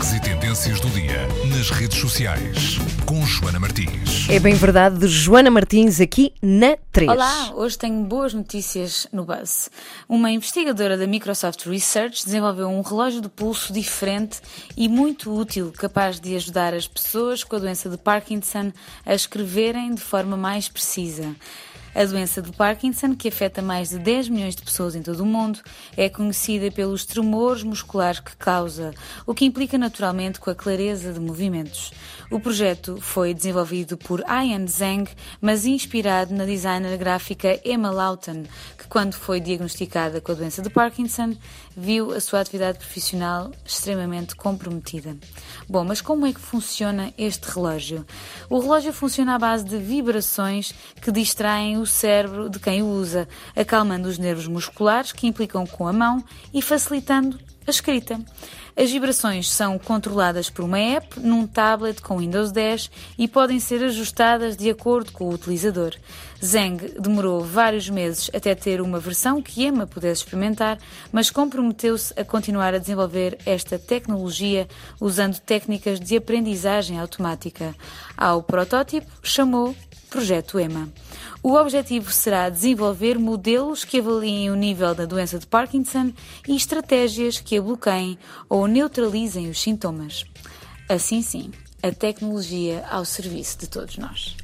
destaques e tendências do dia nas redes sociais com Joana Martins. É bem verdade, de Joana Martins aqui na 3. Olá, hoje tenho boas notícias no Buzz. Uma investigadora da Microsoft Research desenvolveu um relógio de pulso diferente e muito útil, capaz de ajudar as pessoas com a doença de Parkinson a escreverem de forma mais precisa. A doença de Parkinson, que afeta mais de 10 milhões de pessoas em todo o mundo, é conhecida pelos tremores musculares que causa, o que implica naturalmente com a clareza de movimentos. O projeto foi desenvolvido por Ian Zhang, mas inspirado na designer gráfica Emma Lawton, que quando foi diagnosticada com a doença de Parkinson, viu a sua atividade profissional extremamente comprometida. Bom, mas como é que funciona este relógio? O relógio funciona à base de vibrações que distraem o cérebro de quem o usa, acalmando os nervos musculares que implicam com a mão e facilitando a escrita. As vibrações são controladas por uma app num tablet com Windows 10 e podem ser ajustadas de acordo com o utilizador. Zeng demorou vários meses até ter uma versão que Emma pudesse experimentar, mas comprometeu-se a continuar a desenvolver esta tecnologia usando técnicas de aprendizagem automática. Ao protótipo chamou Projeto EMA. O objetivo será desenvolver modelos que avaliem o nível da doença de Parkinson e estratégias que a bloqueiem ou neutralizem os sintomas. Assim sim, a tecnologia ao serviço de todos nós.